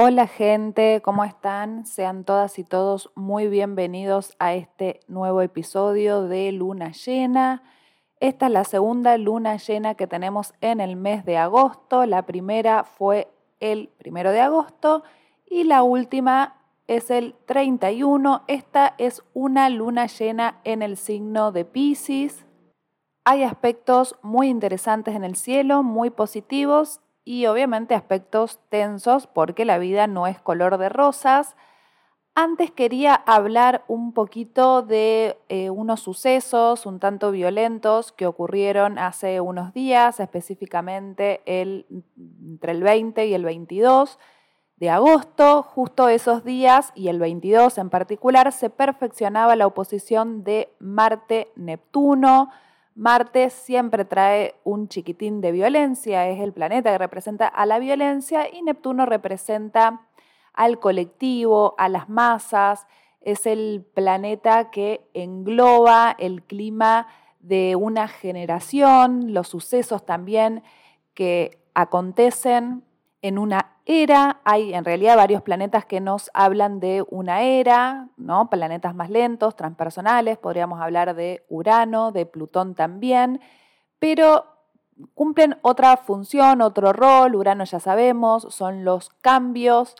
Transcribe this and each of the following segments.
Hola gente, ¿cómo están? Sean todas y todos muy bienvenidos a este nuevo episodio de Luna Llena. Esta es la segunda luna llena que tenemos en el mes de agosto. La primera fue el primero de agosto y la última es el 31. Esta es una luna llena en el signo de Pisces. Hay aspectos muy interesantes en el cielo, muy positivos y obviamente aspectos tensos porque la vida no es color de rosas. Antes quería hablar un poquito de eh, unos sucesos un tanto violentos que ocurrieron hace unos días, específicamente el, entre el 20 y el 22 de agosto. Justo esos días y el 22 en particular se perfeccionaba la oposición de Marte-Neptuno Marte siempre trae un chiquitín de violencia, es el planeta que representa a la violencia y Neptuno representa al colectivo, a las masas, es el planeta que engloba el clima de una generación, los sucesos también que acontecen en una era. Hay en realidad varios planetas que nos hablan de una era, ¿no? Planetas más lentos, transpersonales, podríamos hablar de Urano, de Plutón también, pero cumplen otra función, otro rol. Urano ya sabemos, son los cambios,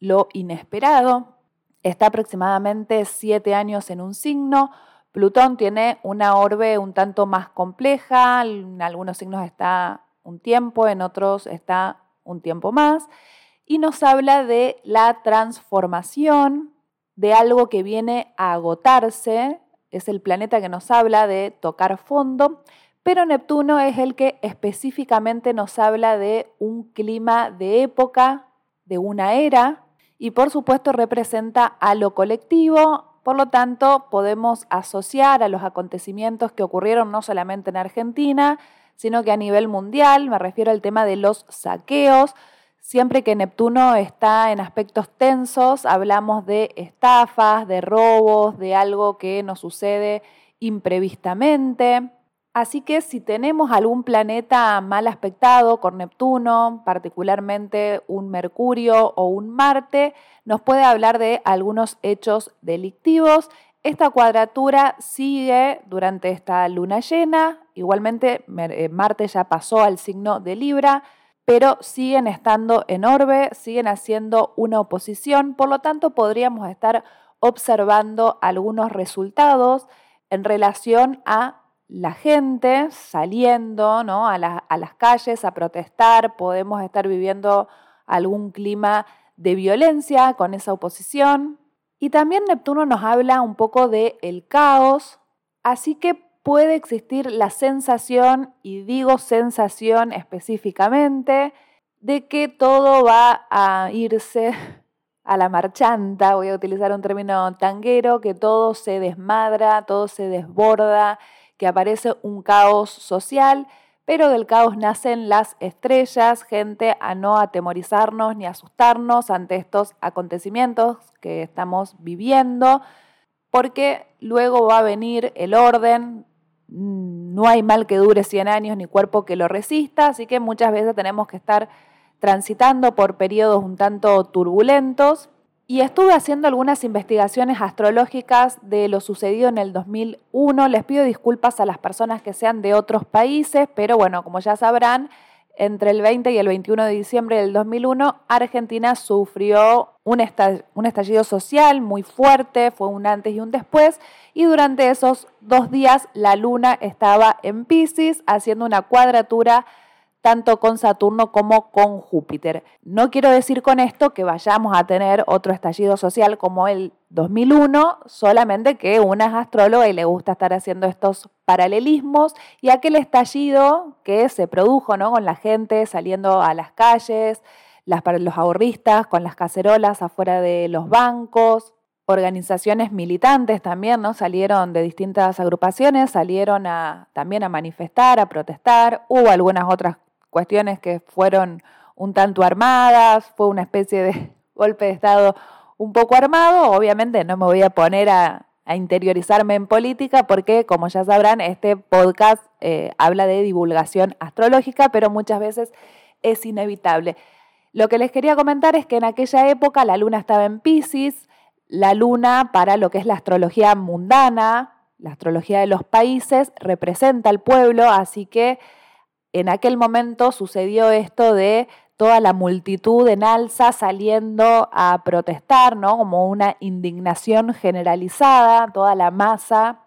lo inesperado. Está aproximadamente siete años en un signo. Plutón tiene una orbe un tanto más compleja, en algunos signos está un tiempo, en otros está un tiempo más, y nos habla de la transformación de algo que viene a agotarse, es el planeta que nos habla de tocar fondo, pero Neptuno es el que específicamente nos habla de un clima de época, de una era, y por supuesto representa a lo colectivo, por lo tanto podemos asociar a los acontecimientos que ocurrieron no solamente en Argentina, sino que a nivel mundial, me refiero al tema de los saqueos. Siempre que Neptuno está en aspectos tensos, hablamos de estafas, de robos, de algo que nos sucede imprevistamente. Así que si tenemos algún planeta mal aspectado con Neptuno, particularmente un Mercurio o un Marte, nos puede hablar de algunos hechos delictivos. Esta cuadratura sigue durante esta luna llena, igualmente eh, Marte ya pasó al signo de Libra, pero siguen estando en orbe, siguen haciendo una oposición, por lo tanto podríamos estar observando algunos resultados en relación a la gente saliendo ¿no? a, a las calles a protestar, podemos estar viviendo algún clima de violencia con esa oposición, y también Neptuno nos habla un poco de el caos, así que puede existir la sensación, y digo sensación específicamente, de que todo va a irse a la marchanta, voy a utilizar un término tanguero, que todo se desmadra, todo se desborda, que aparece un caos social pero del caos nacen las estrellas, gente a no atemorizarnos ni asustarnos ante estos acontecimientos que estamos viviendo, porque luego va a venir el orden, no hay mal que dure 100 años ni cuerpo que lo resista, así que muchas veces tenemos que estar transitando por periodos un tanto turbulentos y estuve haciendo algunas investigaciones astrológicas de lo sucedido en el 2001. Les pido disculpas a las personas que sean de otros países, pero bueno, como ya sabrán, entre el 20 y el 21 de diciembre del 2001, Argentina sufrió un, estallido social muy fuerte, fue un antes y un después, y durante esos dos días la luna estaba en Pisces haciendo una cuadratura tanto con Saturno como con Júpiter. No quiero decir con esto que vayamos a tener otro estallido social como el 2001, solamente que una es astróloga y le gusta estar haciendo estos paralelismos y aquel estallido que se produjo ¿no? con la gente saliendo a las calles, los ahorristas con las cacerolas afuera de los bancos, organizaciones militantes también, ¿no? Salieron de distintas agrupaciones, salieron también a manifestar, a protestar, hubo algunas otras cuestiones que fueron un tanto armadas, fue una especie de golpe de Estado un poco armado. Obviamente no me voy a poner a, interiorizarme en política porque, como ya sabrán, este podcast eh, habla de divulgación astrológica, pero muchas veces es inevitable. Lo que les quería comentar es que en aquella época la luna estaba en Pisces, la luna para lo que es la astrología mundana, la astrología de los países, representa al pueblo, así que en aquel momento sucedió esto de toda la multitud en alza saliendo a protestar, ¿no? Como una indignación generalizada, toda la masa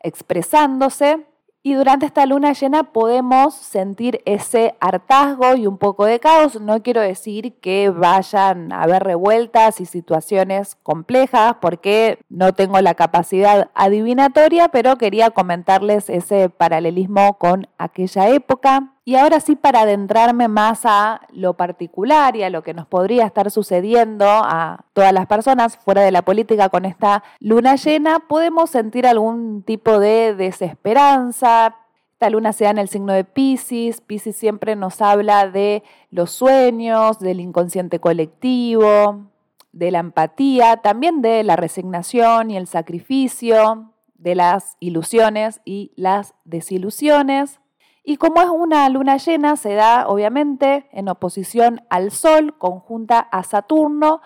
expresándose. Y durante esta luna llena podemos sentir ese hartazgo y un poco de caos. No quiero decir que vayan a haber revueltas y situaciones complejas porque no tengo la capacidad adivinatoria, pero quería comentarles ese paralelismo con aquella época. Y ahora sí, para adentrarme más a lo particular y a lo que nos podría estar sucediendo a todas las personas fuera de la política con esta luna llena, podemos sentir algún tipo de desesperanza. Esta luna se da en el signo de Pisces. Pisces siempre nos habla de los sueños, del inconsciente colectivo, de la empatía, también de la resignación y el sacrificio, de las ilusiones y las desilusiones. Y como es una luna llena, se da obviamente en oposición al Sol, conjunta a Saturno,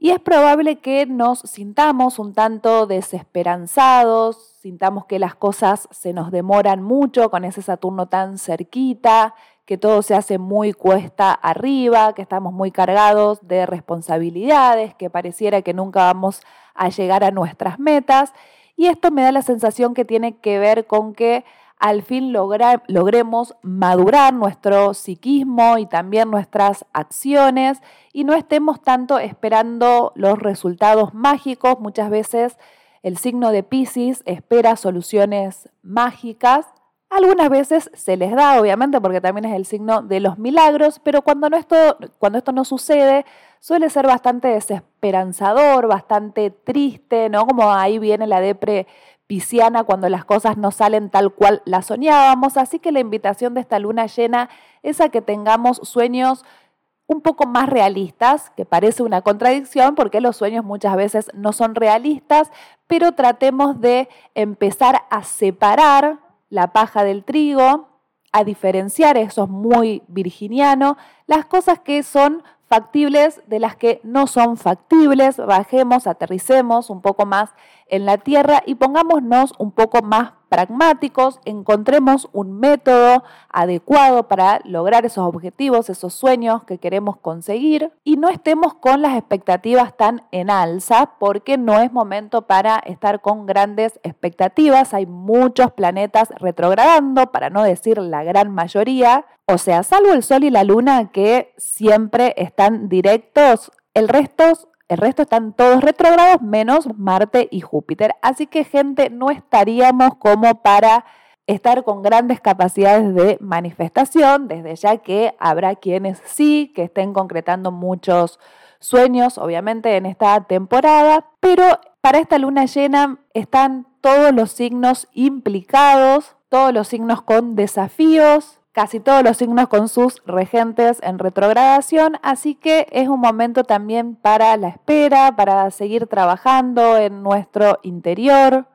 y es probable que nos sintamos un tanto desesperanzados, sintamos que las cosas se nos demoran mucho con ese Saturno tan cerquita, que todo se hace muy cuesta arriba, que estamos muy cargados de responsabilidades, que pareciera que nunca vamos a llegar a nuestras metas. Y esto me da la sensación que tiene que ver con que al fin logremos madurar nuestro psiquismo y también nuestras acciones y no estemos tanto esperando los resultados mágicos. Muchas veces el signo de Pisces espera soluciones mágicas. Algunas veces se les da, obviamente, porque también es el signo de los milagros, pero cuando, esto, cuando esto no sucede, suele ser bastante desesperanzador, bastante triste, ¿no? Como ahí viene la depre pisciana cuando las cosas no salen tal cual las soñábamos. Así que la invitación de esta luna llena es a que tengamos sueños un poco más realistas, que parece una contradicción porque los sueños muchas veces no son realistas, pero tratemos de empezar a separar la paja del trigo, a diferenciar, eso es muy virginiano, las cosas que son factibles de las que no son factibles, bajemos, aterricemos un poco más en la tierra y pongámonos un poco más pragmáticos, encontremos un método adecuado para lograr esos objetivos, esos sueños que queremos conseguir y no estemos con las expectativas tan en alza porque no es momento para estar con grandes expectativas. Hay muchos planetas retrogradando, para no decir la gran mayoría. O sea, salvo el Sol y la Luna que siempre están directos, el resto el resto están todos retrógrados menos Marte y Júpiter. Así que gente, no estaríamos como para estar con grandes capacidades de manifestación, desde ya que habrá quienes sí, que estén concretando muchos sueños, obviamente, en esta temporada, pero para esta luna llena están todos los signos implicados, todos los signos con desafíos, casi todos los signos con sus regentes en retrogradación, así que es un momento también para la espera, para seguir trabajando en nuestro interior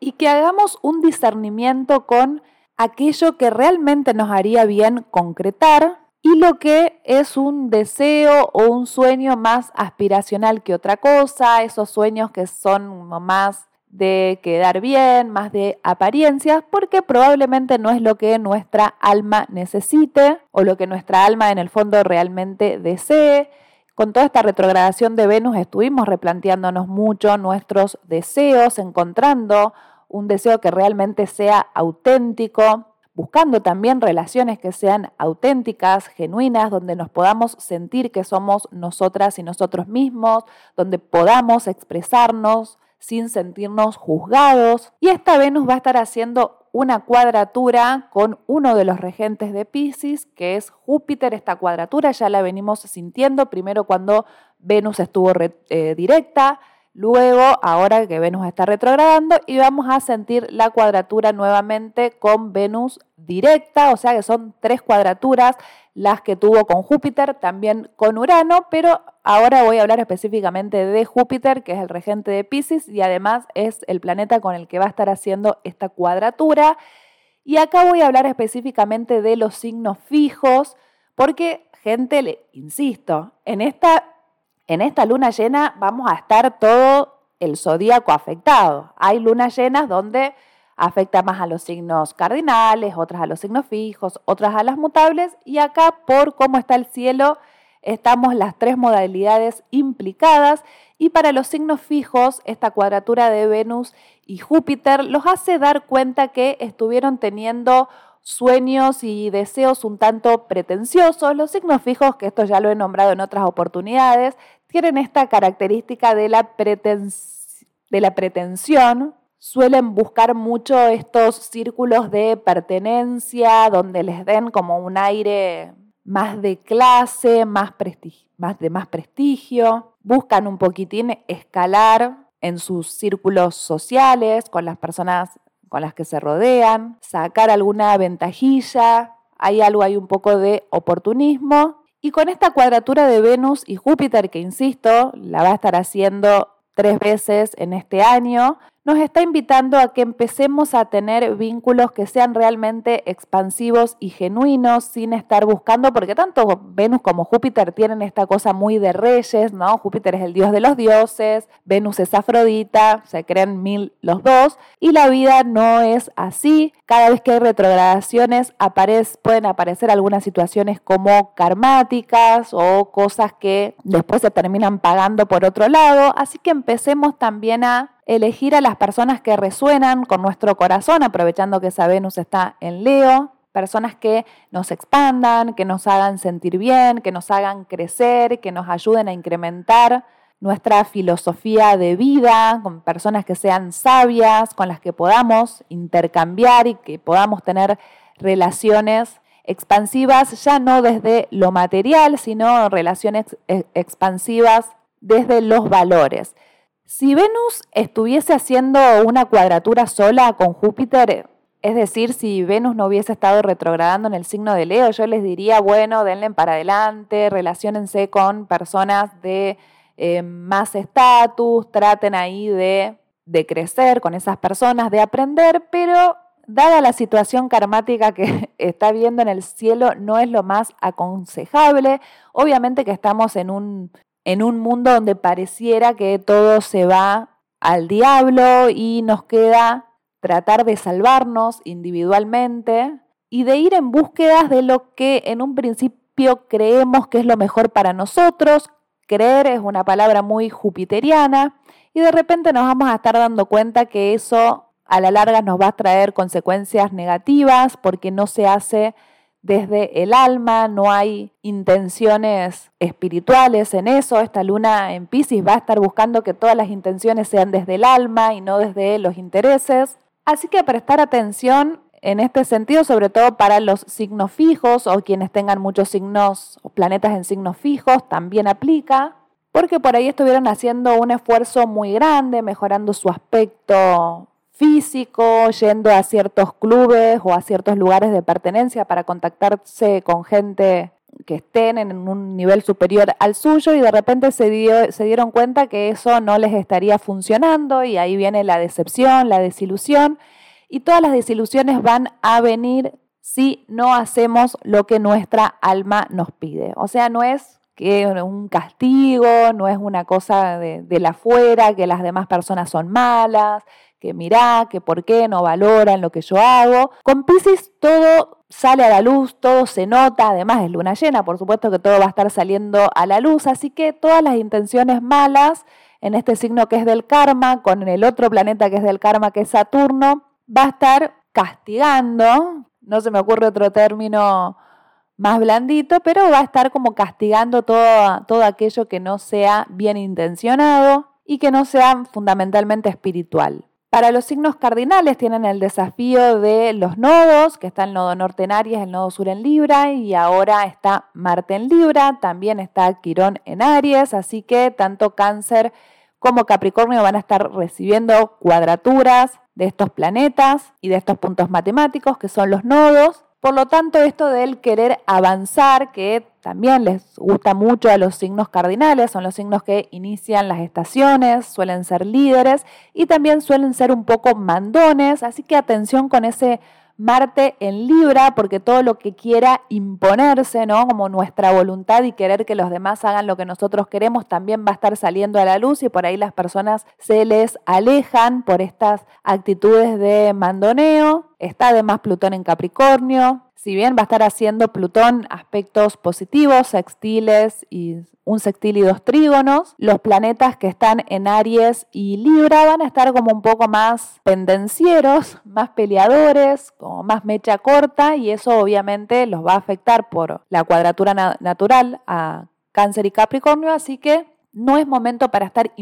y que hagamos un discernimiento con aquello que realmente nos haría bien concretar y lo que es un deseo o un sueño más aspiracional que otra cosa, esos sueños que son más de quedar bien, más de apariencias, porque probablemente no es lo que nuestra alma necesite o lo que nuestra alma en el fondo realmente desee. Con toda esta retrogradación de Venus estuvimos replanteándonos mucho nuestros deseos, encontrando un deseo que realmente sea auténtico, buscando también relaciones que sean auténticas, genuinas, donde nos podamos sentir que somos nosotras y nosotros mismos, donde podamos expresarnos, sin sentirnos juzgados. Y esta Venus va a estar haciendo una cuadratura con uno de los regentes de Pisces, que es Júpiter. Esta cuadratura ya la venimos sintiendo primero cuando Venus estuvo eh, directa, luego ahora que Venus está retrogradando y vamos a sentir la cuadratura nuevamente con Venus directa, o sea que son tres cuadraturas las que tuvo con Júpiter, también con Urano, pero ahora voy a hablar específicamente de Júpiter, que es el regente de Pisces y además es el planeta con el que va a estar haciendo esta cuadratura. Y acá voy a hablar específicamente de los signos fijos, porque gente, le, insisto, en esta, en esta luna llena vamos a estar todo el zodíaco afectado. Hay lunas llenas donde afecta más a los signos cardinales, otras a los signos fijos, otras a las mutables y acá por cómo está el cielo estamos las tres modalidades implicadas y para los signos fijos esta cuadratura de Venus y Júpiter los hace dar cuenta que estuvieron teniendo sueños y deseos un tanto pretenciosos. Los signos fijos, que esto ya lo he nombrado en otras oportunidades, tienen esta característica de la, pretensión, suelen buscar mucho estos círculos de pertenencia, donde les den como un aire más de clase, más, más de más prestigio, buscan un poquitín escalar en sus círculos sociales, con las personas con las que se rodean, sacar alguna ventajilla, hay algo, hay un poco de oportunismo. Y con esta cuadratura de Venus y Júpiter, que insisto, la va a estar haciendo tres veces en este año, nos está invitando a que empecemos a tener vínculos que sean realmente expansivos y genuinos sin estar buscando, porque tanto Venus como Júpiter tienen esta cosa muy de reyes, ¿no? Júpiter es el dios de los dioses, Venus es Afrodita, se creen mil los dos, y la vida no es así. Cada vez que hay retrogradaciones pueden aparecer algunas situaciones como karmáticas o cosas que después se terminan pagando por otro lado, así que empecemos también a elegir a las personas que resuenan con nuestro corazón, aprovechando que esa Venus está en Leo, personas que nos expandan, que nos hagan sentir bien, que nos hagan crecer, que nos ayuden a incrementar nuestra filosofía de vida, con personas que sean sabias, con las que podamos intercambiar y que podamos tener relaciones expansivas, ya no desde lo material, sino relaciones expansivas desde los valores. Si Venus estuviese haciendo una cuadratura sola con Júpiter, es decir, si Venus no hubiese estado retrogradando en el signo de Leo, yo les diría, bueno, denle para adelante, relaciónense con personas de eh, más estatus, traten ahí de, de crecer con esas personas, de aprender, pero dada la situación karmática que está viendo en el cielo, no es lo más aconsejable. Obviamente que estamos en un en un mundo donde pareciera que todo se va al diablo y nos queda tratar de salvarnos individualmente y de ir en búsquedas de lo que en un principio creemos que es lo mejor para nosotros. Creer es una palabra muy jupiteriana y de repente nos vamos a estar dando cuenta que eso a la larga nos va a traer consecuencias negativas porque no se hace desde el alma, no hay intenciones espirituales en eso. Esta luna en Pisces va a estar buscando que todas las intenciones sean desde el alma y no desde los intereses. Así que prestar atención en este sentido, sobre todo para los signos fijos o quienes tengan muchos signos o planetas en signos fijos, también aplica, porque por ahí estuvieron haciendo un esfuerzo muy grande, mejorando su aspecto físico, yendo a ciertos clubes o a ciertos lugares de pertenencia para contactarse con gente que estén en un nivel superior al suyo y de repente se, se dieron cuenta que eso no les estaría funcionando y ahí viene la decepción, la desilusión y todas las desilusiones van a venir si no hacemos lo que nuestra alma nos pide. O sea, no es que un castigo, no es una cosa de, de la fuera, que las demás personas son malas, que mirá, que por qué no valoran lo que yo hago. Con Pisces todo sale a la luz, todo se nota, además es luna llena, por supuesto que todo va a estar saliendo a la luz, así que todas las intenciones malas en este signo que es del karma, con el otro planeta que es del karma, que es Saturno, va a estar castigando, no se me ocurre otro término más blandito, pero va a estar como castigando todo, todo aquello que no sea bien intencionado y que no sea fundamentalmente espiritual. Para los signos cardinales tienen el desafío de los nodos, que está el nodo norte en Aries, el nodo sur en Libra y ahora está Marte en Libra, también está Quirón en Aries, así que tanto Cáncer como Capricornio van a estar recibiendo cuadraturas de estos planetas y de estos puntos matemáticos que son los nodos. Por lo tanto, esto del querer avanzar, que también les gusta mucho a los signos cardinales, son los signos que inician las estaciones, suelen ser líderes y también suelen ser un poco mandones, así que atención con ese Marte en Libra, porque todo lo que quiera imponerse, ¿no? Como nuestra voluntad y querer que los demás hagan lo que nosotros queremos, también va a estar saliendo a la luz y por ahí las personas se les alejan por estas actitudes de mandoneo. Está además Plutón en Capricornio, si bien va a estar haciendo Plutón aspectos positivos, sextiles y un sextil y dos trígonos, los planetas que están en Aries y Libra van a estar como un poco más pendencieros, más peleadores, como más mecha corta y eso obviamente los va a afectar por la cuadratura natural a Cáncer y Capricornio, así que no es momento para estar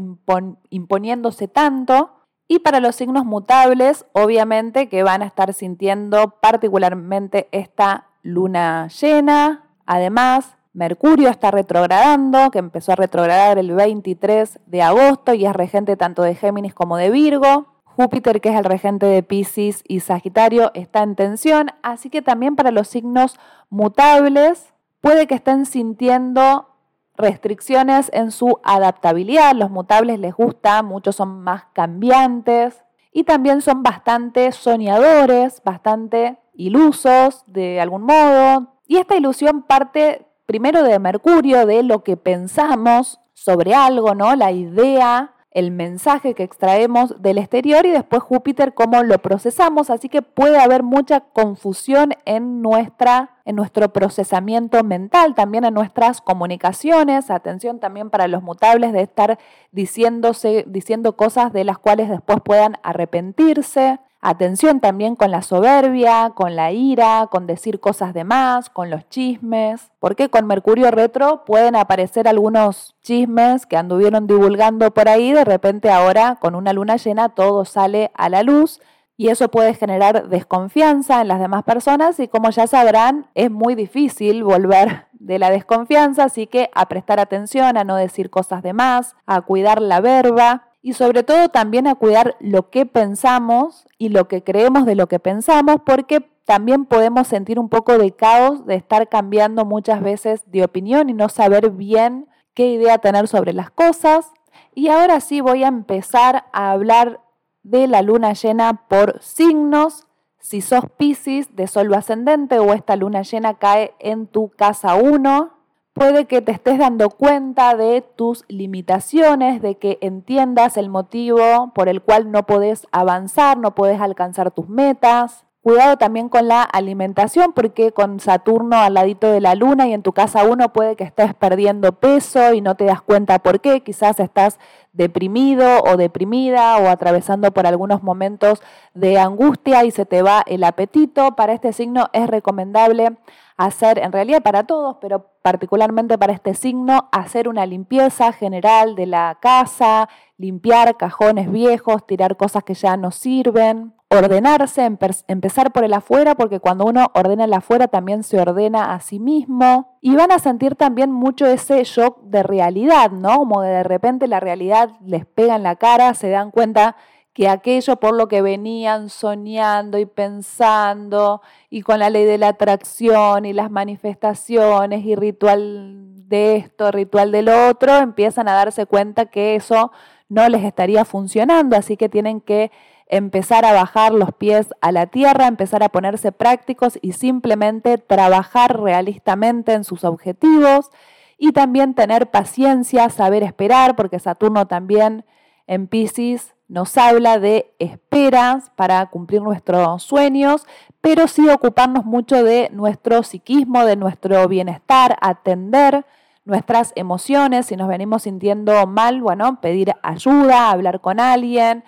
imponiéndose tanto y para los signos mutables, obviamente que van a estar sintiendo particularmente esta luna llena. Además, Mercurio está retrogradando, que empezó a retrogradar el 23 de agosto y es regente tanto de Géminis como de Virgo. Júpiter, que es el regente de Pisces y Sagitario, está en tensión, así que también para los signos mutables puede que estén sintiendo restricciones en su adaptabilidad. Los mutables les gusta, muchos son más cambiantes y también son bastante soñadores, bastante ilusos de algún modo. Y esta ilusión parte primero de Mercurio, de lo que pensamos sobre algo, ¿no? La idea el mensaje que extraemos del exterior y después Júpiter cómo lo procesamos, así que puede haber mucha confusión en, nuestra, en nuestro procesamiento mental, también en nuestras comunicaciones, atención también para los mutables de estar diciéndose, diciendo cosas de las cuales después puedan arrepentirse. Atención también con la soberbia, con la ira, con decir cosas de más, con los chismes, porque con Mercurio retro pueden aparecer algunos chismes que anduvieron divulgando por ahí, de repente ahora con una luna llena todo sale a la luz y eso puede generar desconfianza en las demás personas y como ya sabrán es muy difícil volver de la desconfianza, así que a prestar atención, a no decir cosas de más, a cuidar la verba y sobre todo también a cuidar lo que pensamos y lo que creemos de lo que pensamos, porque también podemos sentir un poco de caos de estar cambiando muchas veces de opinión y no saber bien qué idea tener sobre las cosas. Y ahora sí voy a empezar a hablar de la luna llena por signos. Si sos Pisces de Sol ascendente o esta luna llena cae en tu casa 1, Puede que te estés dando cuenta de tus limitaciones, de que entiendas el motivo por el cual no podés avanzar, no podés alcanzar tus metas. Cuidado también con la alimentación porque con Saturno al ladito de la luna y en tu casa uno puede que estés perdiendo peso y no te das cuenta por qué. Quizás estás deprimido o deprimida o atravesando por algunos momentos de angustia y se te va el apetito. Para este signo es recomendable hacer, en realidad para todos, pero particularmente para este signo, hacer una limpieza general de la casa, limpiar cajones viejos, tirar cosas que ya no sirven, ordenarse, empezar por el afuera, porque cuando uno ordena el afuera también se ordena a sí mismo. Y van a sentir también mucho ese shock de realidad, ¿no? Como de repente la realidad les pega en la cara, se dan cuenta que aquello por lo que venían soñando y pensando y con la ley de la atracción y las manifestaciones y ritual de esto, ritual de lo otro, empiezan a darse cuenta que eso no les estaría funcionando, así que tienen que empezar a bajar los pies a la tierra, empezar a ponerse prácticos y simplemente trabajar realistamente en sus objetivos y también tener paciencia, saber esperar, porque Saturno también en Pisces nos habla de esperas para cumplir nuestros sueños, pero sí ocuparnos mucho de nuestro psiquismo, de nuestro bienestar, atender nuestras emociones, si nos venimos sintiendo mal, bueno, pedir ayuda, hablar con alguien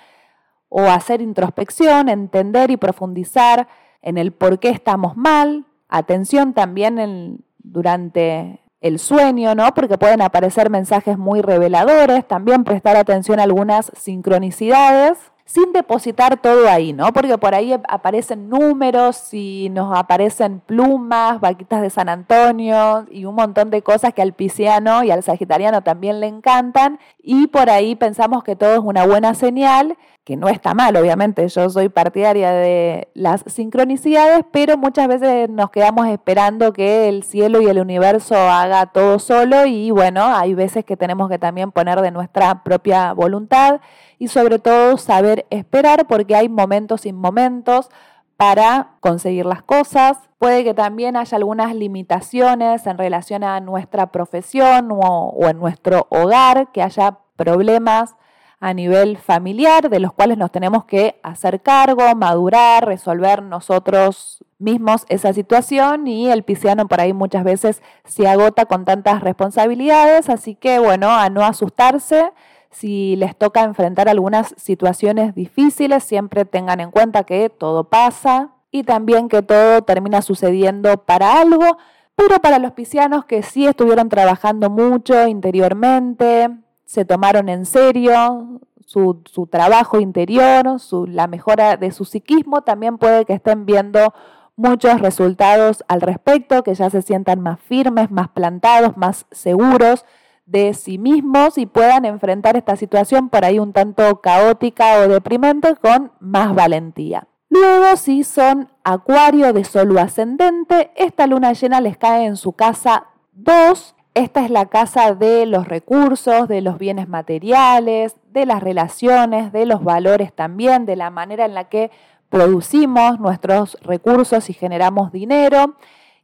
o hacer introspección, entender y profundizar en el por qué estamos mal, atención también durante el sueño, ¿no? Porque pueden aparecer mensajes muy reveladores, también prestar atención a algunas sincronicidades sin depositar todo ahí, ¿no? Porque por ahí aparecen números y nos aparecen plumas, vaquitas de San Antonio y un montón de cosas que al pisciano y al sagitariano también le encantan y por ahí pensamos que todo es una buena señal que no está mal, obviamente, yo soy partidaria de las sincronicidades, pero muchas veces nos quedamos esperando que el cielo y el universo haga todo solo y bueno, hay veces que tenemos que también poner de nuestra propia voluntad y sobre todo saber esperar porque hay momentos y momentos para conseguir las cosas. Puede que también haya algunas limitaciones en relación a nuestra profesión o, en nuestro hogar, que haya problemas a nivel familiar de los cuales nos tenemos que hacer cargo, madurar, resolver nosotros mismos esa situación. Y el pisciano por ahí muchas veces se agota con tantas responsabilidades, así que bueno, a no asustarse. Si les toca enfrentar algunas situaciones difíciles, siempre tengan en cuenta que todo pasa y también que todo termina sucediendo para algo, pero para los piscianos que sí estuvieron trabajando mucho interiormente, se tomaron en serio su, trabajo interior, su, la mejora de su psiquismo, también puede que estén viendo muchos resultados al respecto, que ya se sientan más firmes, más plantados, más seguros de sí mismos y puedan enfrentar esta situación por ahí un tanto caótica o deprimente con más valentía. Luego, si son acuario de solo ascendente, esta luna llena les cae en su casa 2 esta es la casa de los recursos, de los bienes materiales, de las relaciones, de los valores también, de la manera en la que producimos nuestros recursos y generamos dinero.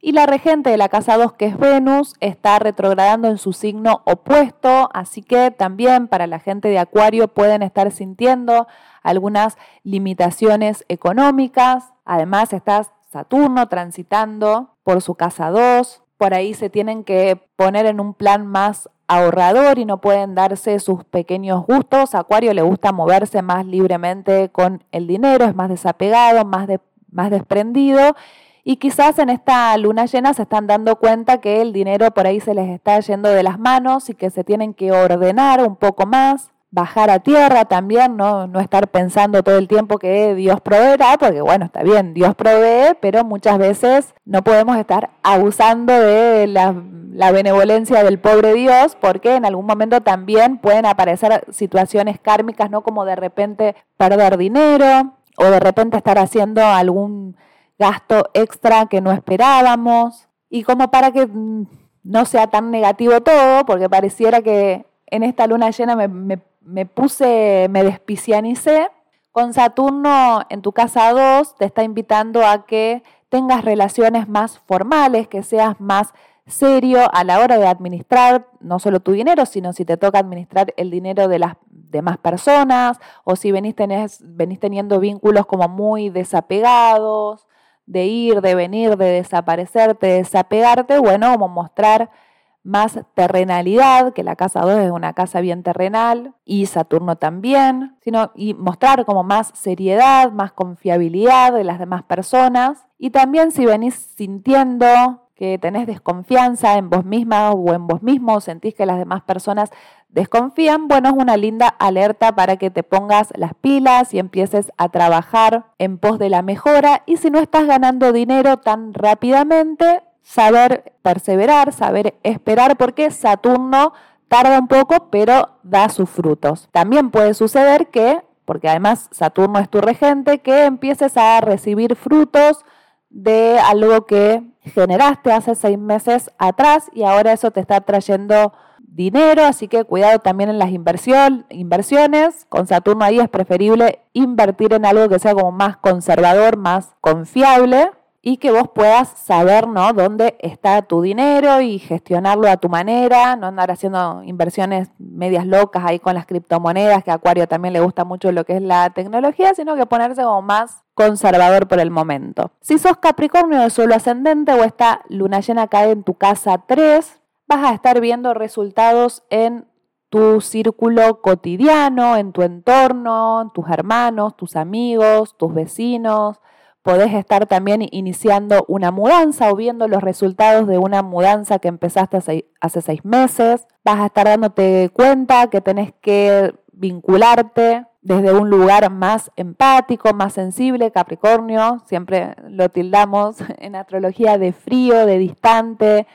Y la regente de la casa 2, que es Venus, está retrogradando en su signo opuesto, así que también para la gente de Acuario pueden estar sintiendo algunas limitaciones económicas. Además está Saturno transitando por su casa 2, por ahí se tienen que poner en un plan más ahorrador y no pueden darse sus pequeños gustos. Acuario le gusta moverse más libremente con el dinero, es más desapegado, más, más desprendido. Y quizás en esta luna llena se están dando cuenta que el dinero por ahí se les está yendo de las manos y que se tienen que ordenar un poco más bajar a tierra también, ¿no? no estar pensando todo el tiempo que Dios proveerá, porque bueno, está bien, Dios provee, pero muchas veces no podemos estar abusando de la, la benevolencia del pobre Dios, porque en algún momento también pueden aparecer situaciones kármicas, ¿no? Como de repente perder dinero o de repente estar haciendo algún gasto extra que no esperábamos. Y como para que no sea tan negativo todo, porque pareciera que en esta luna llena me, me me puse, me despicianicé. Con Saturno en tu casa 2 te está invitando a que tengas relaciones más formales, que seas más serio a la hora de administrar no solo tu dinero, sino si te toca administrar el dinero de las demás personas o si venís, tenés, venís teniendo vínculos como muy desapegados, de ir, de venir, de desaparecerte, de desapegarte, bueno, como mostrar más terrenalidad, que la casa 2 es una casa bien terrenal, y Saturno también, sino y mostrar como más seriedad, más confiabilidad de las demás personas. Y también si venís sintiendo que tenés desconfianza en vos misma o en vos mismo, sentís que las demás personas desconfían, bueno, es una linda alerta para que te pongas las pilas y empieces a trabajar en pos de la mejora. Y si no estás ganando dinero tan rápidamente, saber perseverar, saber esperar, porque Saturno tarda un poco, pero da sus frutos. También puede suceder que, porque además Saturno es tu regente, que empieces a recibir frutos de algo que generaste hace seis meses atrás y ahora eso te está trayendo dinero, así que cuidado también en las inversión, inversiones. Con Saturno ahí es preferible invertir en algo que sea como más conservador, más confiable y que vos puedas saber ¿no? dónde está tu dinero y gestionarlo a tu manera, no andar haciendo inversiones medias locas ahí con las criptomonedas, que a Acuario también le gusta mucho lo que es la tecnología, sino que ponerse como más conservador por el momento. Si sos Capricornio de suelo ascendente o esta luna llena cae en tu casa 3, vas a estar viendo resultados en tu círculo cotidiano, en tu entorno, tus hermanos, tus amigos, tus vecinos, podés estar también iniciando una mudanza o viendo los resultados de una mudanza que empezaste hace, seis meses. Vas a estar dándote cuenta que tenés que vincularte desde un lugar más empático, más sensible, Capricornio, siempre lo tildamos en astrología de frío, de distante,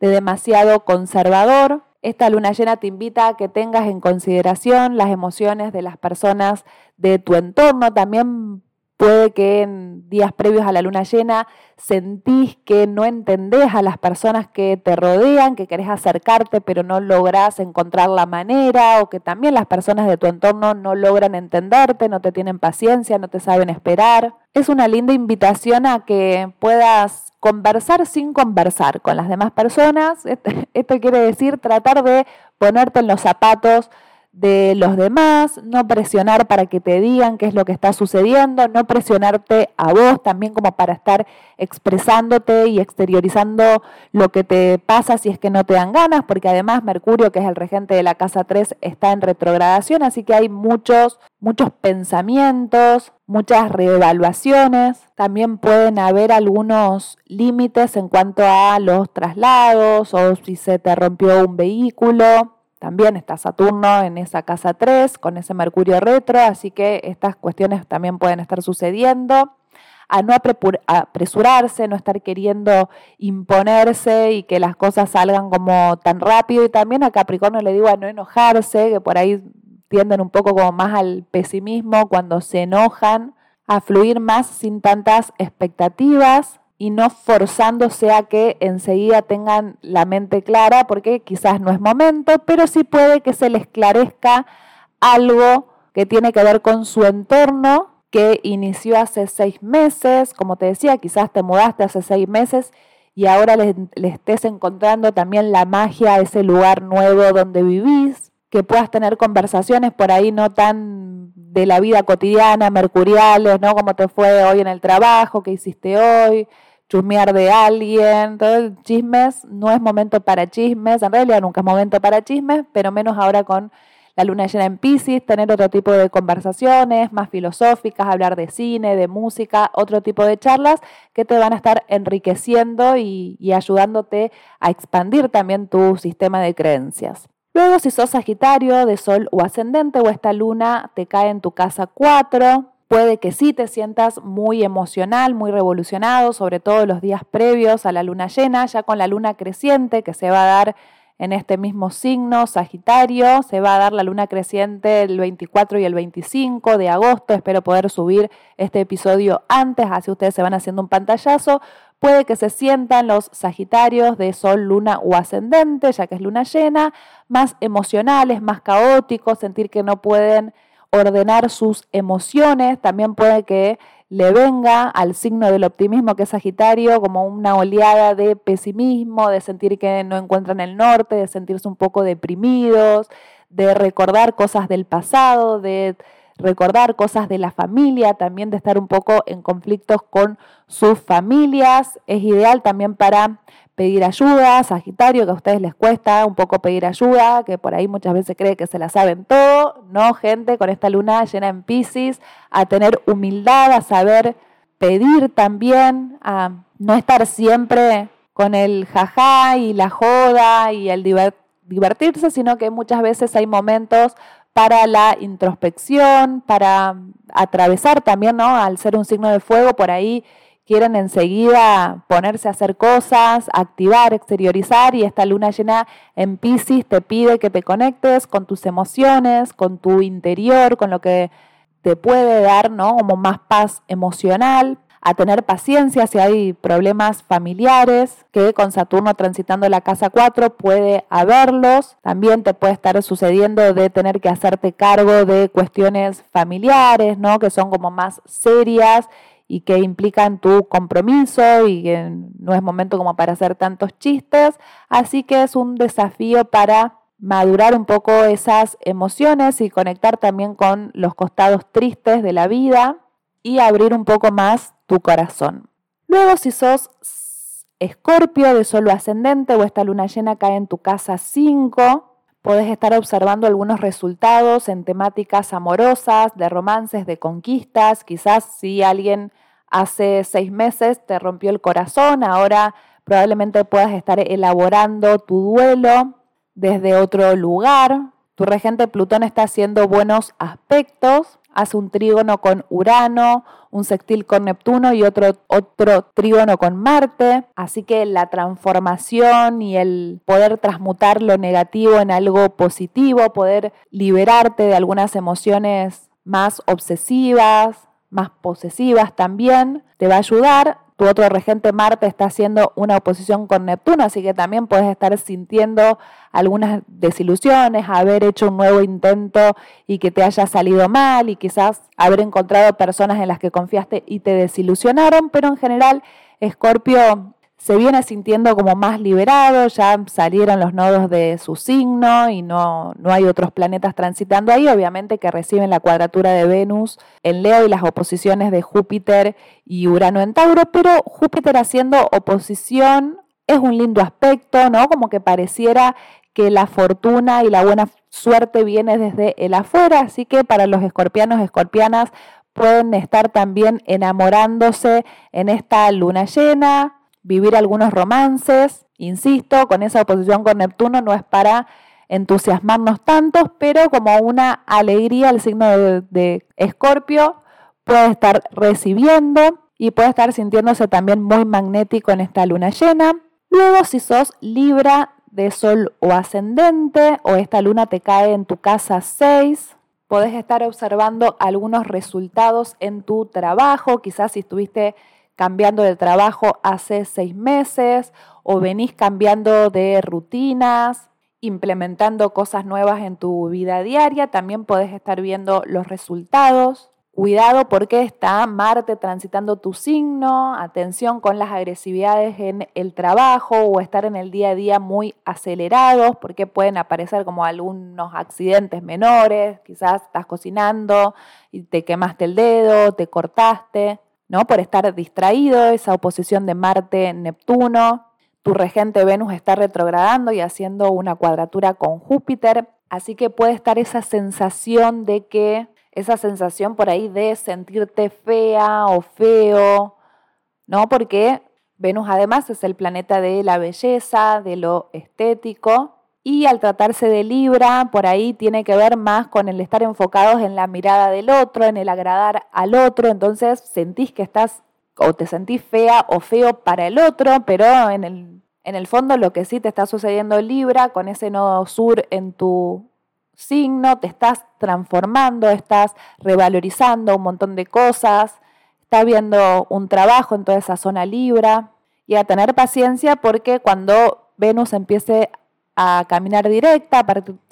de demasiado conservador. Esta luna llena te invita a que tengas en consideración las emociones de las personas de tu entorno, también Puede que en días previos a la luna llena sentís que no entendés a las personas que te rodean, que querés acercarte pero no lográs encontrar la manera o que también las personas de tu entorno no logran entenderte, no te tienen paciencia, no te saben esperar. Es una linda invitación a que puedas conversar sin conversar con las demás personas. Esto quiere decir tratar de ponerte en los zapatos de los demás, no presionar para que te digan qué es lo que está sucediendo, no presionarte a vos también como para estar expresándote y exteriorizando lo que te pasa si es que no te dan ganas, porque además Mercurio, que es el regente de la casa 3, está en retrogradación, así que hay muchos, muchos pensamientos, muchas reevaluaciones, también pueden haber algunos límites en cuanto a los traslados o si se te rompió un vehículo también está Saturno en esa casa 3 con ese Mercurio retro, así que estas cuestiones también pueden estar sucediendo. A no apresurarse, no estar queriendo imponerse y que las cosas salgan como tan rápido. Y también a Capricornio le digo a no enojarse, que por ahí tienden un poco como más al pesimismo cuando se enojan, a fluir más sin tantas expectativas y no forzándose a que enseguida tengan la mente clara, porque quizás no es momento, pero sí puede que se les esclarezca algo que tiene que ver con su entorno, que inició hace seis meses, como te decía, quizás te mudaste hace seis meses y ahora le, estés encontrando también la magia a ese lugar nuevo donde vivís, que puedas tener conversaciones por ahí no tan de la vida cotidiana, mercuriales, ¿no? Como te fue hoy en el trabajo, qué hiciste hoy, chusmear de alguien, todo chismes, no es momento para chismes, en realidad nunca es momento para chismes, pero menos ahora con la luna llena en Pisces, tener otro tipo de conversaciones más filosóficas, hablar de cine, de música, otro tipo de charlas que te van a estar enriqueciendo y, y ayudándote a expandir también tu sistema de creencias. Luego, si sos Sagitario de Sol o Ascendente o esta luna te cae en tu casa 4, Puede que sí te sientas muy emocional, muy revolucionado, sobre todo los días previos a la luna llena, ya con la luna creciente que se va a dar en este mismo signo, Sagitario, se va a dar la luna creciente el 24 y el 25 de agosto. Espero poder subir este episodio antes, así ustedes se van haciendo un pantallazo. Puede que se sientan los Sagitarios de Sol, Luna o Ascendente, ya que es luna llena, más emocionales, más caóticos, sentir que no pueden ordenar sus emociones, también puede que le venga al signo del optimismo que es Sagitario como una oleada de pesimismo, de sentir que no encuentran el norte, de sentirse un poco deprimidos, de recordar cosas del pasado, de recordar cosas de la familia, también de estar un poco en conflictos con sus familias. Es ideal también para pedir ayuda, Sagitario, que a ustedes les cuesta un poco pedir ayuda, que por ahí muchas veces cree que se la saben todo, no, gente, con esta luna llena en Pisces, a tener humildad, a saber pedir también, a no estar siempre con el jajá y la joda y el divertirse, sino que muchas veces hay momentos para la introspección, para atravesar también, ¿no? Al ser un signo de fuego, por ahí quieren enseguida ponerse a hacer cosas, activar, exteriorizar y esta luna llena en Pisces te pide que te conectes con tus emociones, con tu interior, con lo que te puede dar, ¿no? Como más paz emocional, a tener paciencia si hay problemas familiares, que con Saturno transitando la casa 4 puede haberlos. También te puede estar sucediendo de tener que hacerte cargo de cuestiones familiares, ¿no? Que son como más serias y que implican tu compromiso y que no es momento como para hacer tantos chistes. Así que es un desafío para madurar un poco esas emociones y conectar también con los costados tristes de la vida y abrir un poco más tu corazón. Luego, si sos escorpio de solo ascendente o esta luna llena cae en tu casa 5, podés estar observando algunos resultados en temáticas amorosas, de romances, de conquistas. Quizás si alguien hace seis meses te rompió el corazón, ahora probablemente puedas estar elaborando tu duelo desde otro lugar. Tu regente Plutón está haciendo buenos aspectos, hace un trígono con Urano, un sextil con Neptuno y otro, otro trígono con Marte. Así que la transformación y el poder transmutar lo negativo en algo positivo, poder liberarte de algunas emociones más obsesivas, más posesivas también, te va a ayudar. Tu otro regente Marte está haciendo una oposición con Neptuno, así que también puedes estar sintiendo algunas desilusiones, haber hecho un nuevo intento y que te haya salido mal y quizás haber encontrado personas en las que confiaste y te desilusionaron, pero en general, Escorpio se viene sintiendo como más liberado, ya salieron los nodos de su signo y no, no hay otros planetas transitando ahí, obviamente que reciben la cuadratura de Venus en Leo y las oposiciones de Júpiter y Urano en Tauro, pero Júpiter haciendo oposición es un lindo aspecto, ¿no? Como que pareciera que la fortuna y la buena suerte viene desde el afuera, así que para los escorpianos, escorpianas, pueden estar también enamorándose en esta luna llena, vivir algunos romances. Insisto, con esa oposición con Neptuno no es para entusiasmarnos tantos, pero como una alegría el signo de Escorpio puede estar recibiendo y puede estar sintiéndose también muy magnético en esta luna llena. Luego, si sos Libra de Sol o ascendente o esta luna te cae en tu casa 6, podés estar observando algunos resultados en tu trabajo, quizás si estuviste cambiando de trabajo hace seis meses o venís cambiando de rutinas, implementando cosas nuevas en tu vida diaria, también podés estar viendo los resultados. Cuidado porque está Marte transitando tu signo, atención con las agresividades en el trabajo o estar en el día a día muy acelerados porque pueden aparecer como algunos accidentes menores, quizás estás cocinando y te quemaste el dedo, te cortaste. ¿No? Por estar distraído, esa oposición de Marte-Neptuno. Tu regente Venus está retrogradando y haciendo una cuadratura con Júpiter, así que puede estar esa sensación de que, esa sensación por ahí de sentirte fea o feo, ¿no? Porque Venus además es el planeta de la belleza, de lo estético, y al tratarse de Libra, por ahí tiene que ver más con el estar enfocados en la mirada del otro, en el agradar al otro, entonces sentís que estás o te sentís fea o feo para el otro, pero en el, en el fondo lo que sí te está sucediendo Libra, con ese nodo sur en tu signo, te estás transformando, estás revalorizando un montón de cosas, está viendo un trabajo en toda esa zona Libra. Y a tener paciencia porque cuando Venus empiece a caminar directa.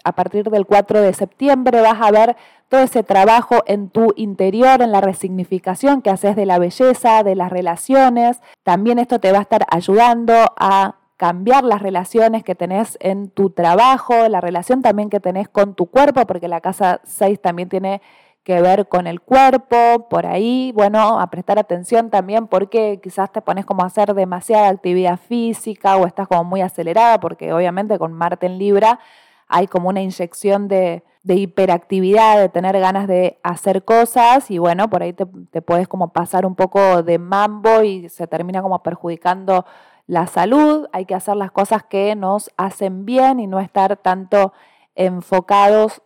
A partir del 4 de septiembre vas a ver todo ese trabajo en tu interior, en la resignificación que haces de la belleza, de las relaciones. También esto te va a estar ayudando a cambiar las relaciones que tenés en tu trabajo, la relación también que tenés con tu cuerpo, porque la casa 6 también tiene que ver con el cuerpo, por ahí, bueno, a prestar atención también porque quizás te pones como a hacer demasiada actividad física o estás como muy acelerada, porque obviamente con Marte en Libra hay como una inyección de, hiperactividad, de tener ganas de hacer cosas y bueno, por ahí te, te puedes como pasar un poco de mambo y se termina como perjudicando la salud, hay que hacer las cosas que nos hacen bien y no estar tanto enfocados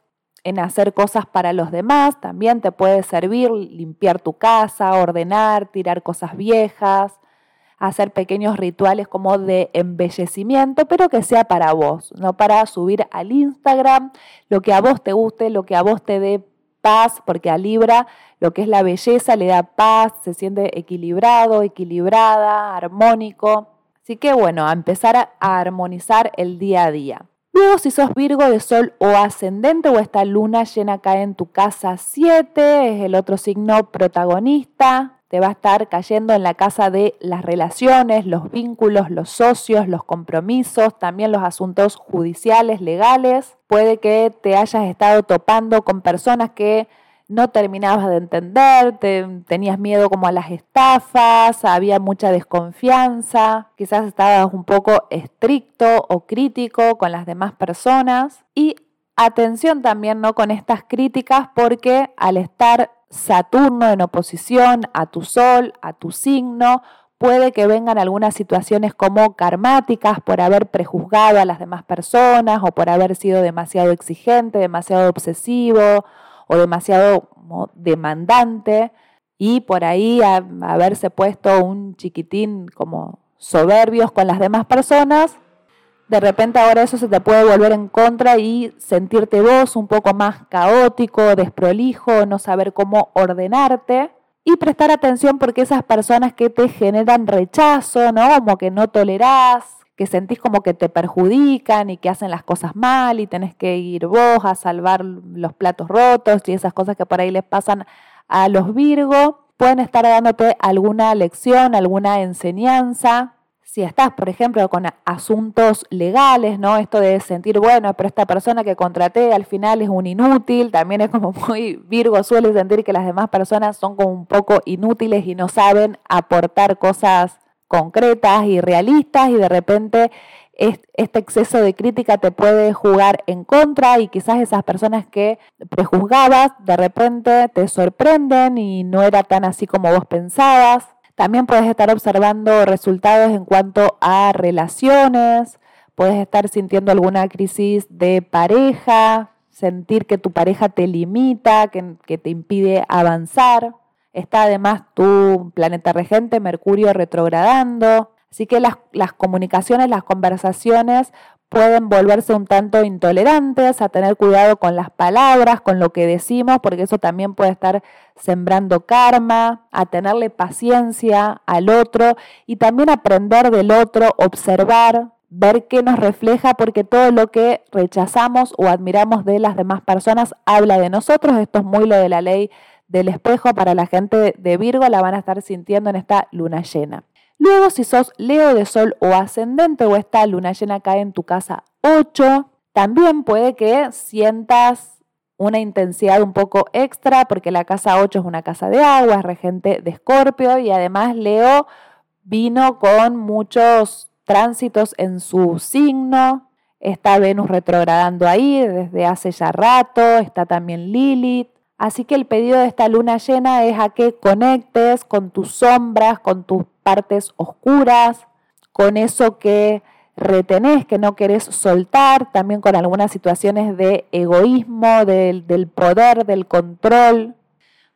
en hacer cosas para los demás, también te puede servir limpiar tu casa, ordenar, tirar cosas viejas, hacer pequeños rituales como de embellecimiento, pero que sea para vos, no para subir al Instagram lo que a vos te guste, lo que a vos te dé paz, porque a Libra lo que es la belleza le da paz, se siente equilibrado, equilibrada, armónico. Así que bueno, a empezar a armonizar el día a día. Luego, si sos Virgo de Sol o ascendente o esta luna llena cae en tu casa 7, es el otro signo protagonista, te va a estar cayendo en la casa de las relaciones, los vínculos, los socios, los compromisos, también los asuntos judiciales, legales. Puede que te hayas estado topando con personas que no terminabas de entender, tenías miedo como a las estafas, había mucha desconfianza, quizás estabas un poco estricto o crítico con las demás personas. Y atención también no con estas críticas porque al estar Saturno en oposición a tu sol, a tu signo, puede que vengan algunas situaciones como karmáticas por haber prejuzgado a las demás personas o por haber sido demasiado exigente, demasiado obsesivo o demasiado demandante y por ahí haberse puesto un chiquitín como soberbios con las demás personas, de repente ahora eso se te puede volver en contra y sentirte vos un poco más caótico, desprolijo, no saber cómo ordenarte. y prestar atención porque esas personas que te generan rechazo, ¿no? Como que no tolerás, que sentís como que te perjudican y que hacen las cosas mal y tenés que ir vos a salvar los platos rotos y esas cosas que por ahí les pasan a los Virgo, pueden estar dándote alguna lección, alguna enseñanza. Si estás, por ejemplo, con asuntos legales, ¿no? Esto de sentir, bueno, pero esta persona que contraté al final es un inútil, también es como muy Virgo, suele sentir que las demás personas son como un poco inútiles y no saben aportar cosas concretas y realistas y de repente este exceso de crítica te puede jugar en contra y quizás esas personas que prejuzgabas de repente te sorprenden y no era tan así como vos pensabas. También puedes estar observando resultados en cuanto a relaciones, puedes estar sintiendo alguna crisis de pareja, sentir que tu pareja te limita, que, que te impide avanzar. Está además tu planeta regente, Mercurio, retrogradando. Así que las, comunicaciones, las conversaciones pueden volverse un tanto intolerantes, a tener cuidado con las palabras, con lo que decimos, porque eso también puede estar sembrando karma, a tenerle paciencia al otro y también aprender del otro, observar, ver qué nos refleja, porque todo lo que rechazamos o admiramos de las demás personas habla de nosotros. Esto es muy lo de la ley del espejo para la gente de Virgo, la van a estar sintiendo en esta luna llena. Luego, si sos Leo de Sol o ascendente o esta luna llena cae en tu casa 8, también puede que sientas una intensidad un poco extra porque la casa 8 es una casa de agua, es regente de Escorpio y además Leo vino con muchos tránsitos en su signo. Está Venus retrogradando ahí desde hace ya rato, está también Lilith. Así que el pedido de esta luna llena es a que conectes con tus sombras, con tus partes oscuras, con eso que retenés, que no querés soltar, también con algunas situaciones de egoísmo, del, del poder, del control.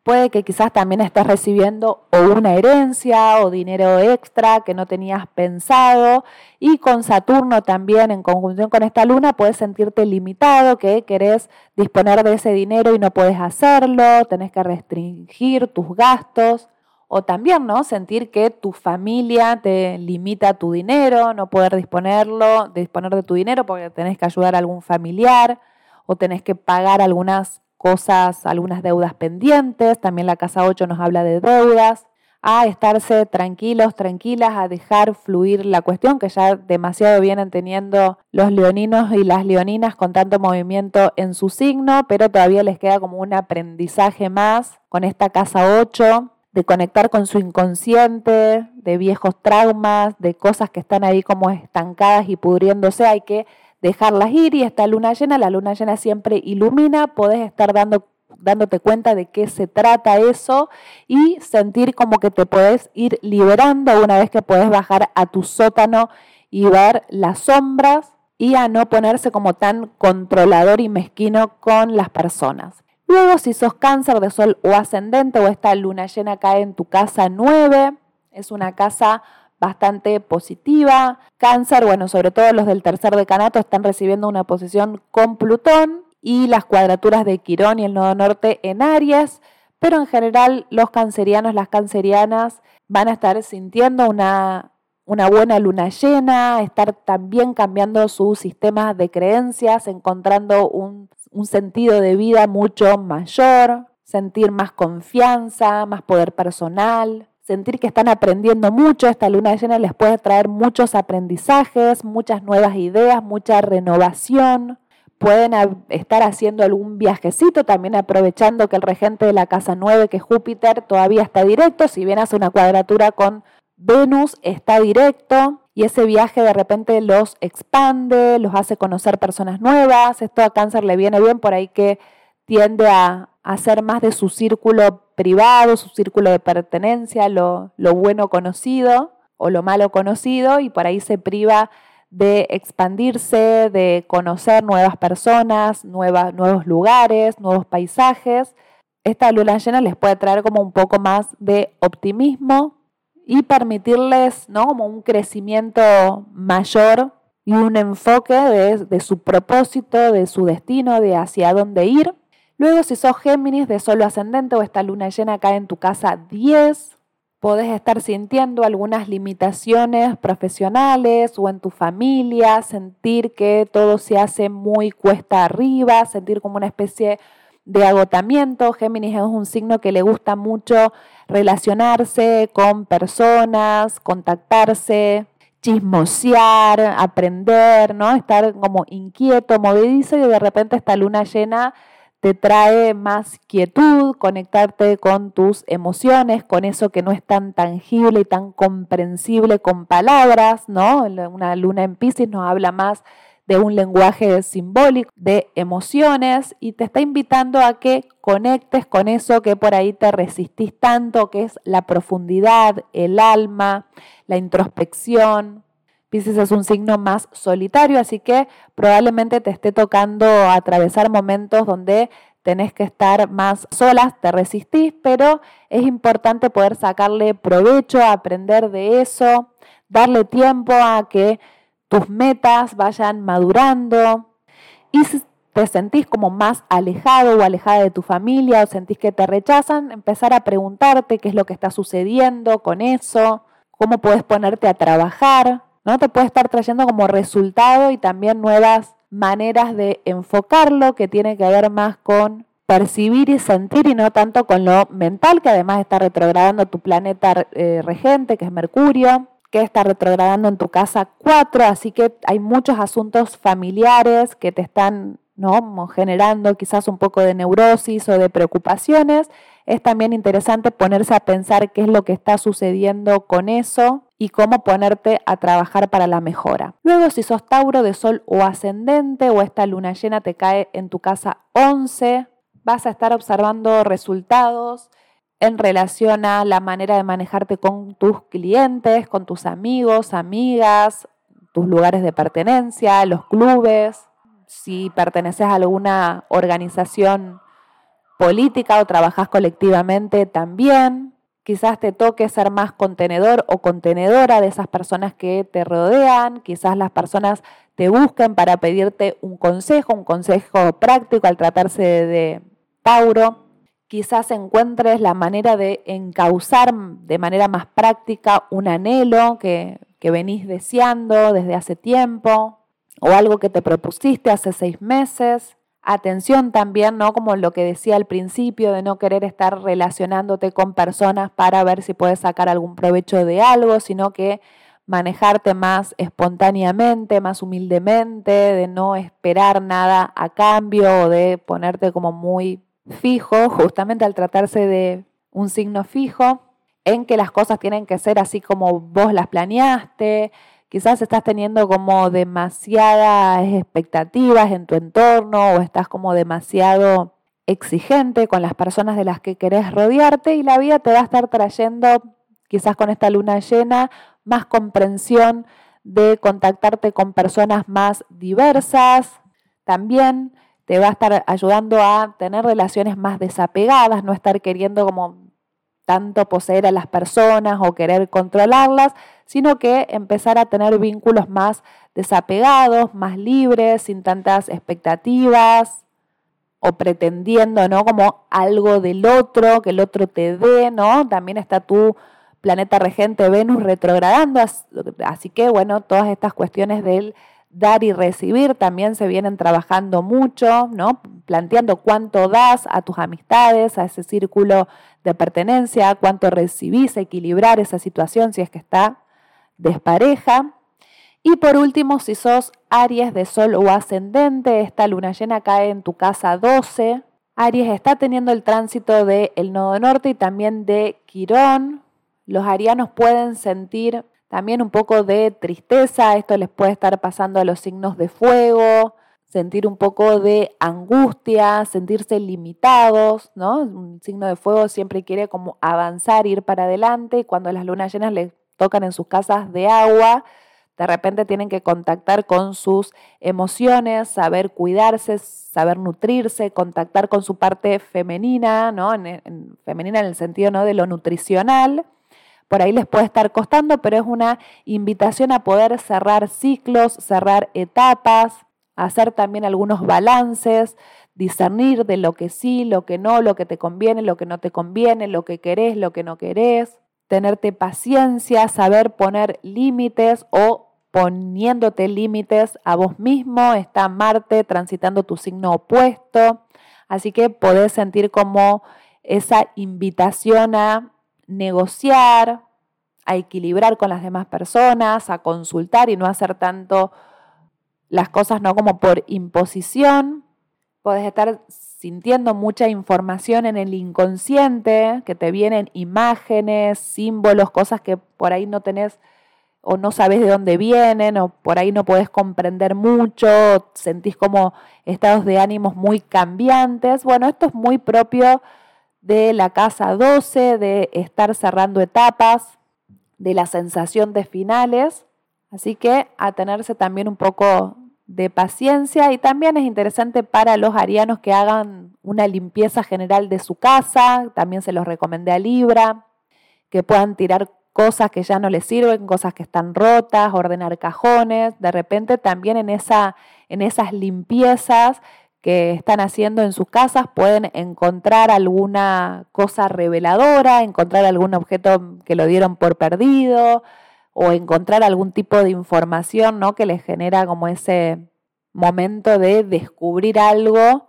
Puede que quizás también estés recibiendo o una herencia o dinero extra que no tenías pensado. Y con Saturno también en conjunción con esta luna puedes sentirte limitado, que querés disponer de ese dinero y no puedes hacerlo, tenés que restringir tus gastos. O también, ¿no? Sentir que tu familia te limita tu dinero, no poder disponerlo, disponer de tu dinero porque tenés que ayudar a algún familiar o tenés que pagar algunas cosas, algunas deudas pendientes, también la casa 8 nos habla de deudas, a estarse tranquilos, tranquilas, a dejar fluir la cuestión que ya demasiado vienen teniendo los leoninos y las leoninas con tanto movimiento en su signo, pero todavía les queda como un aprendizaje más con esta casa 8 de conectar con su inconsciente, de viejos traumas, de cosas que están ahí como estancadas y pudriéndose, hay que dejarlas ir y esta luna llena, la luna llena siempre ilumina, podés estar dando, dándote cuenta de qué se trata eso y sentir como que te podés ir liberando una vez que podés bajar a tu sótano y ver las sombras y a no ponerse como tan controlador y mezquino con las personas. Luego, si sos cáncer de sol o ascendente o esta luna llena cae en tu casa 9, es una casa bastante positiva. Cáncer, bueno, sobre todo los del tercer decanato están recibiendo una posición con Plutón y las cuadraturas de Quirón y el nodo norte en Aries, pero en general los cancerianos, las cancerianas van a estar sintiendo una, una buena luna llena, estar también cambiando su sistema de creencias, encontrando un, un sentido de vida mucho mayor, sentir más confianza, más poder personal sentir que están aprendiendo mucho. Esta luna llena les puede traer muchos aprendizajes, muchas nuevas ideas, mucha renovación. Pueden estar haciendo algún viajecito, también aprovechando que el regente de la casa 9, que es Júpiter, todavía está directo. Si bien hace una cuadratura con Venus, está directo. Y ese viaje de repente los expande, los hace conocer personas nuevas. Esto a cáncer le viene bien por ahí que tiende a, hacer más de su círculo privado, su círculo de pertenencia, lo, bueno conocido o lo malo conocido, y por ahí se priva de expandirse, de conocer nuevas personas, nuevos lugares, nuevos paisajes. Esta luna llena les puede traer como un poco más de optimismo y permitirles ¿no? como un crecimiento mayor y un enfoque de, de su propósito, de su destino, de hacia dónde ir Luego, si sos Géminis de solo ascendente o esta luna llena cae en tu casa 10, podés estar sintiendo algunas limitaciones profesionales o en tu familia, sentir que todo se hace muy cuesta arriba, sentir como una especie de agotamiento. Géminis es un signo que le gusta mucho relacionarse con personas, contactarse, chismosear, aprender, ¿no? Estar como inquieto, movedizo y de repente esta luna llena te trae más quietud, conectarte con tus emociones, con eso que no es tan tangible y tan comprensible con palabras, ¿no? Una luna en Pisces nos habla más de un lenguaje simbólico, de emociones, y te está invitando a que conectes con eso que por ahí te resistís tanto, que es la profundidad, el alma, la introspección, Es un signo más solitario, así que probablemente te esté tocando atravesar momentos donde tenés que estar más solas, te resistís, pero es importante poder sacarle provecho, aprender de eso, darle tiempo a que tus metas vayan madurando. Y si te sentís como más alejado o alejada de tu familia o sentís que te rechazan, empezar a preguntarte qué es lo que está sucediendo con eso, cómo puedes ponerte a trabajar ¿no? Te puede estar trayendo como resultado y también nuevas maneras de enfocarlo que tiene que ver más con percibir y sentir y no tanto con lo mental, que además está retrogradando tu planeta eh, regente, que es Mercurio, que está retrogradando en tu casa 4, así que hay muchos asuntos familiares que te están ¿no? generando quizás un poco de neurosis o de preocupaciones. Es también interesante ponerse a pensar qué es lo que está sucediendo con eso y cómo ponerte a trabajar para la mejora. Luego, si sos Tauro de Sol o ascendente o esta luna llena te cae en tu casa 11, vas a estar observando resultados en relación a la manera de manejarte con tus clientes, con tus amigos, amigas, tus lugares de pertenencia, los clubes, si perteneces a alguna organización política o trabajas colectivamente también. Quizás te toque ser más contenedor o contenedora de esas personas que te rodean. Quizás las personas te busquen para pedirte un consejo, un consejo práctico al tratarse de, Tauro. Quizás encuentres la manera de encauzar de manera más práctica un anhelo que, que venís deseando desde hace tiempo o algo que te propusiste hace seis meses. Atención también, ¿no? Como lo que decía al principio, de no querer estar relacionándote con personas para ver si puedes sacar algún provecho de algo, sino que manejarte más espontáneamente, más humildemente, de no esperar nada a cambio o de ponerte como muy fijo, justamente al tratarse de un signo fijo, en que las cosas tienen que ser así como vos las planeaste, quizás estás teniendo como demasiadas expectativas en tu entorno o estás como demasiado exigente con las personas de las que querés rodearte y la vida te va a estar trayendo, quizás con esta luna llena, más comprensión de contactarte con personas más diversas. También te va a estar ayudando a tener relaciones más desapegadas, no estar queriendo como tanto poseer a las personas o querer controlarlas, sino que empezar a tener vínculos más desapegados, más libres, sin tantas expectativas o pretendiendo, ¿no? Como algo del otro, que el otro te dé, ¿no? También está tu planeta regente Venus retrogradando, así que bueno, todas estas cuestiones del dar y recibir también se vienen trabajando mucho, ¿no? Planteando cuánto das a tus amistades, a ese círculo de pertenencia, cuánto recibís, equilibrar esa situación si es que está despareja. Y por último, si sos Aries de Sol o ascendente, esta luna llena cae en tu casa 12. Aries está teniendo el tránsito del el nodo norte y también de Quirón. Los arianos pueden sentir también un poco de tristeza, esto les puede estar pasando a los signos de fuego, sentir un poco de angustia, sentirse limitados, ¿no? Un signo de fuego siempre quiere como avanzar, ir para adelante, y cuando las lunas llenas les tocan en sus casas de agua, de repente tienen que contactar con sus emociones, saber cuidarse, saber nutrirse, contactar con su parte femenina, ¿no? femenina en el sentido ¿no? de lo nutricional por ahí les puede estar costando, pero es una invitación a poder cerrar ciclos, cerrar etapas, hacer también algunos balances discernir de lo que sí, lo que no, lo que te conviene, lo que no te conviene, lo que querés, lo que no querés, tenerte paciencia, saber poner límites o poniéndote límites a vos mismo, está Marte transitando tu signo opuesto, así que podés sentir como esa invitación a negociar, a equilibrar con las demás personas, a consultar y no hacer tanto las cosas no como por imposición. Podés estar sintiendo mucha información en el inconsciente, que te vienen imágenes, símbolos, cosas que por ahí no tenés o no sabes de dónde vienen, o por ahí no podés comprender mucho, sentís como estados de ánimos muy cambiantes. Bueno, esto es muy propio de la casa 12, de estar cerrando etapas, de la sensación de finales. Así que a tenerse también un poco de paciencia y también es interesante para los arianos que hagan una limpieza general de su casa, también se los recomendé a Libra, que puedan tirar cosas que ya no les sirven, cosas que están rotas, ordenar cajones, de repente también en, esa, en esas limpiezas que están haciendo en sus casas pueden encontrar alguna cosa reveladora, encontrar algún objeto que lo dieron por perdido o encontrar algún tipo de información ¿no? que les genera como ese momento de descubrir algo,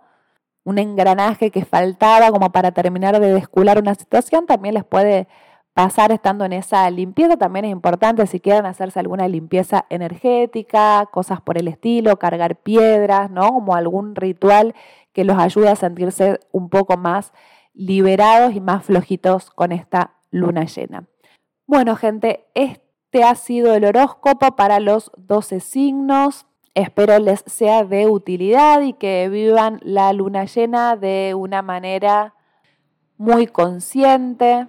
un engranaje que faltaba como para terminar de descular una situación, también les puede pasar estando en esa limpieza también es importante si quieren hacerse alguna limpieza energética, cosas por el estilo, cargar piedras, ¿no? Como algún ritual que los ayude a sentirse un poco más liberados y más flojitos con esta luna llena. Bueno, gente, este ha sido el horóscopo para los 12 signos. Espero les sea de utilidad y que vivan la luna llena de una manera muy consciente,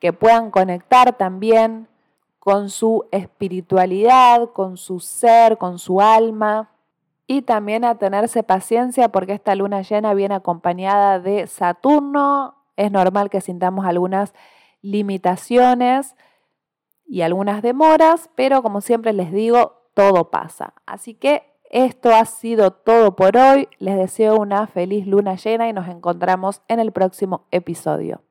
que puedan conectar también con su espiritualidad, con su ser, con su alma y también a tenerse paciencia porque esta luna llena viene acompañada de Saturno. Es normal que sintamos algunas limitaciones y algunas demoras, pero como siempre les digo, todo pasa. Así que esto ha sido todo por hoy. Les deseo una feliz luna llena y nos encontramos en el próximo episodio.